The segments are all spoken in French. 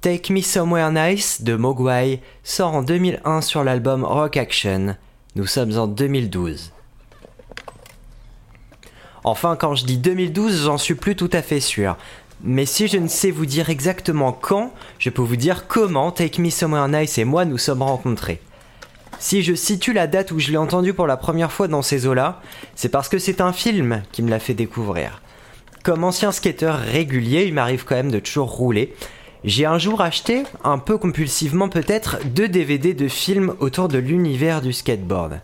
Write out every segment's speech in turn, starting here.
Take Me Somewhere Nice de Mogwai sort en 2001 sur l'album Rock Action. Nous sommes en 2012. Enfin, quand je dis 2012, j'en suis plus tout à fait sûr. Mais si je ne sais vous dire exactement quand, je peux vous dire comment Take Me Somewhere Nice et moi nous sommes rencontrés. Si je situe la date où je l'ai entendu pour la première fois dans ces eaux-là, c'est parce que c'est un film qui me l'a fait découvrir. Comme ancien skateur régulier, il m'arrive quand même de toujours rouler, j'ai un jour acheté, un peu compulsivement peut-être, deux DVD de films autour de l'univers du skateboard.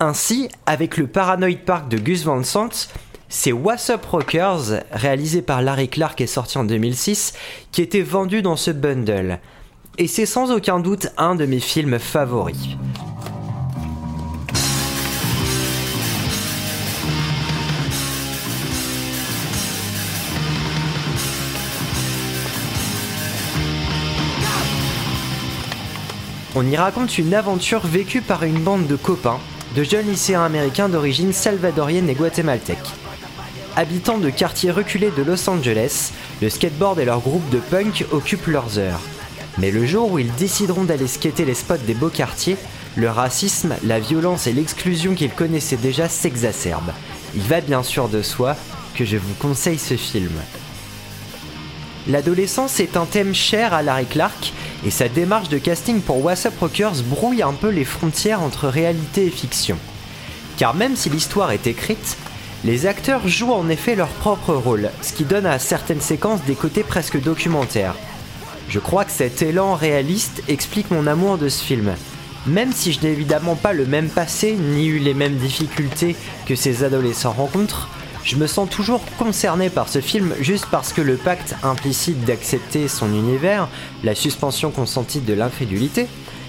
Ainsi, avec le Paranoid Park de Gus Van Sant, c'est What's Up Rockers, réalisé par Larry Clark et sorti en 2006, qui était vendu dans ce bundle. Et c'est sans aucun doute un de mes films favoris. On y raconte une aventure vécue par une bande de copains, de jeunes lycéens américains d'origine salvadorienne et guatémaltèque. Habitants de quartiers reculés de Los Angeles, le skateboard et leur groupe de punk occupent leurs heures. Mais le jour où ils décideront d'aller skater les spots des beaux quartiers, le racisme, la violence et l'exclusion qu'ils connaissaient déjà s'exacerbent. Il va bien sûr de soi que je vous conseille ce film. L'adolescence est un thème cher à Larry Clark et sa démarche de casting pour WhatsApp Rockers brouille un peu les frontières entre réalité et fiction. Car même si l'histoire est écrite, les acteurs jouent en effet leur propre rôle, ce qui donne à certaines séquences des côtés presque documentaires. Je crois que cet élan réaliste explique mon amour de ce film. Même si je n'ai évidemment pas le même passé ni eu les mêmes difficultés que ces adolescents rencontrent, je me sens toujours concerné par ce film juste parce que le pacte implicite d'accepter son univers, la suspension consentie de l'incrédulité,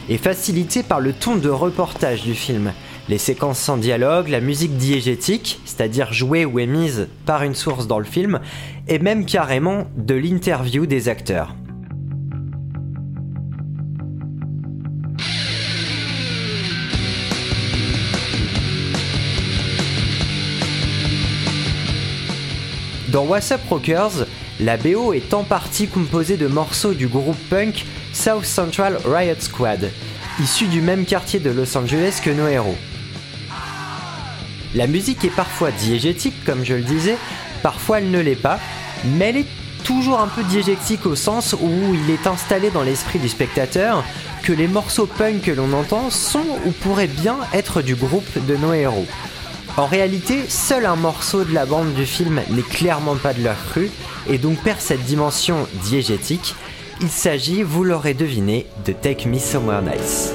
est facilité par le ton de reportage du film. Les séquences sans dialogue, la musique diégétique, c'est-à-dire jouée ou émise par une source dans le film, et même carrément de l'interview des acteurs. Dans What's Up Rockers, la BO est en partie composée de morceaux du groupe punk South Central Riot Squad, issu du même quartier de Los Angeles que nos héros. La musique est parfois diégétique, comme je le disais, parfois elle ne l'est pas, mais elle est toujours un peu diégétique au sens où il est installé dans l'esprit du spectateur que les morceaux punk que l'on entend sont ou pourraient bien être du groupe de nos héros. En réalité, seul un morceau de la bande du film n'est clairement pas de leur cru et donc perd cette dimension diégétique. Il s'agit, vous l'aurez deviné, de Take Me Somewhere Nice.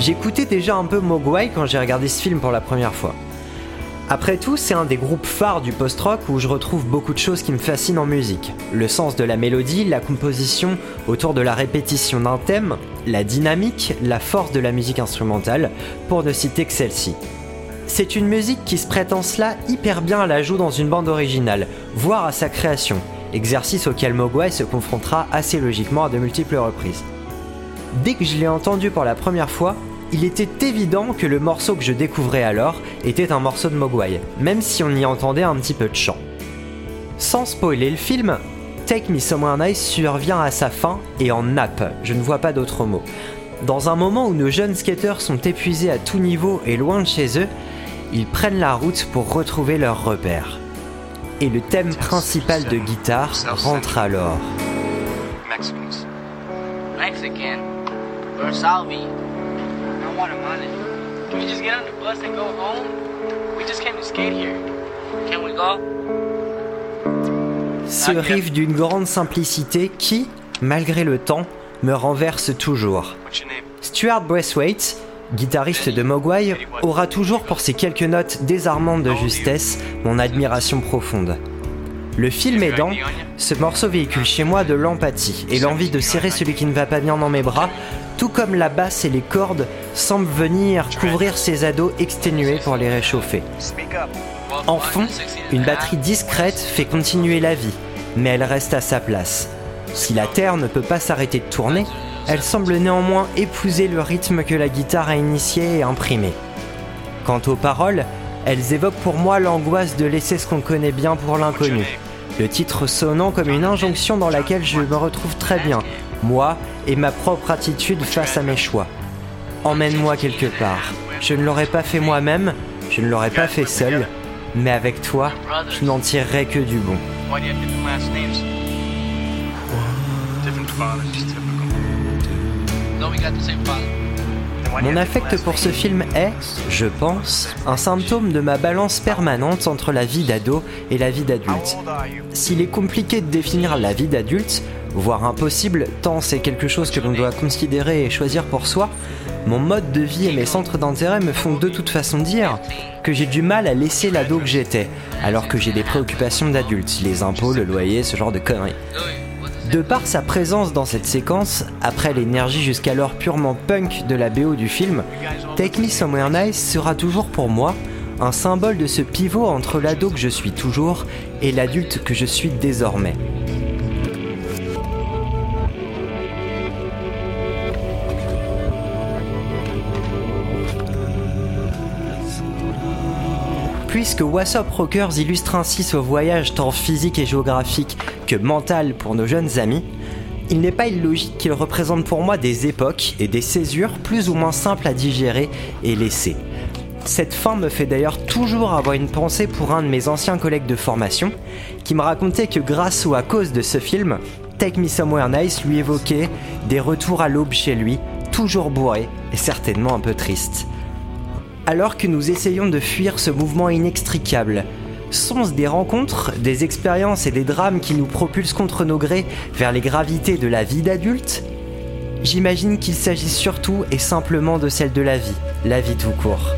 J'écoutais déjà un peu Mogwai quand j'ai regardé ce film pour la première fois. Après tout, c'est un des groupes phares du post-rock où je retrouve beaucoup de choses qui me fascinent en musique. Le sens de la mélodie, la composition autour de la répétition d'un thème, la dynamique, la force de la musique instrumentale, pour ne citer que celle-ci. C'est une musique qui se prête en cela hyper bien à l'ajout dans une bande originale, voire à sa création, exercice auquel Mogwai se confrontera assez logiquement à de multiples reprises. Dès que je l'ai entendu pour la première fois, il était évident que le morceau que je découvrais alors était un morceau de Mogwai, même si on y entendait un petit peu de chant. Sans spoiler le film, Take Me Somewhere Nice survient à sa fin et en nappe, je ne vois pas d'autre mot. Dans un moment où nos jeunes skateurs sont épuisés à tout niveau et loin de chez eux, ils prennent la route pour retrouver leurs repères. Et le thème principal de guitare rentre alors. Mexican. Ce riff d'une grande simplicité qui, malgré le temps, me renverse toujours. Stuart Braithwaite, guitariste de Mogwai, aura toujours pour ses quelques notes désarmantes de justesse mon admiration profonde. Le film aidant, ce morceau véhicule chez moi de l'empathie et l'envie de serrer celui qui ne va pas bien dans mes bras, tout comme la basse et les cordes semblent venir couvrir ces ados exténués pour les réchauffer. En fond, une batterie discrète fait continuer la vie, mais elle reste à sa place. Si la Terre ne peut pas s'arrêter de tourner, elles semblent néanmoins épouser le rythme que la guitare a initié et imprimé. Quant aux paroles, elles évoquent pour moi l'angoisse de laisser ce qu'on connaît bien pour l'inconnu. Le titre sonnant comme une injonction dans laquelle je me retrouve très bien, moi et ma propre attitude face à mes choix. Emmène-moi quelque part. Je ne l'aurais pas fait moi-même, je ne l'aurais pas fait seul, mais avec toi, je n'en tirerai que du bon. Mon affect pour ce film est, je pense, un symptôme de ma balance permanente entre la vie d'ado et la vie d'adulte. S'il est compliqué de définir la vie d'adulte, voire impossible tant c'est quelque chose que l'on doit considérer et choisir pour soi, mon mode de vie et mes centres d'intérêt me font de toute façon dire que j'ai du mal à laisser l'ado que j'étais, alors que j'ai des préoccupations d'adulte, les impôts, le loyer, ce genre de conneries. De par sa présence dans cette séquence, après l'énergie jusqu'alors purement punk de la BO du film, Take Me Somewhere Nice sera toujours pour moi un symbole de ce pivot entre l'ado que je suis toujours et l'adulte que je suis désormais. Puisque Wassop Rockers illustre ainsi ce voyage tant physique et géographique que mental pour nos jeunes amis, il n'est pas illogique qu'il représente pour moi des époques et des césures plus ou moins simples à digérer et laisser. Cette fin me fait d'ailleurs toujours avoir une pensée pour un de mes anciens collègues de formation, qui me racontait que grâce ou à cause de ce film, Take Me Somewhere Nice lui évoquait des retours à l'aube chez lui, toujours bourré et certainement un peu triste alors que nous essayons de fuir ce mouvement inextricable. Sont-ce des rencontres, des expériences et des drames qui nous propulsent contre nos grés vers les gravités de la vie d'adulte? J'imagine qu'il s'agit surtout et simplement de celle de la vie, la vie tout court.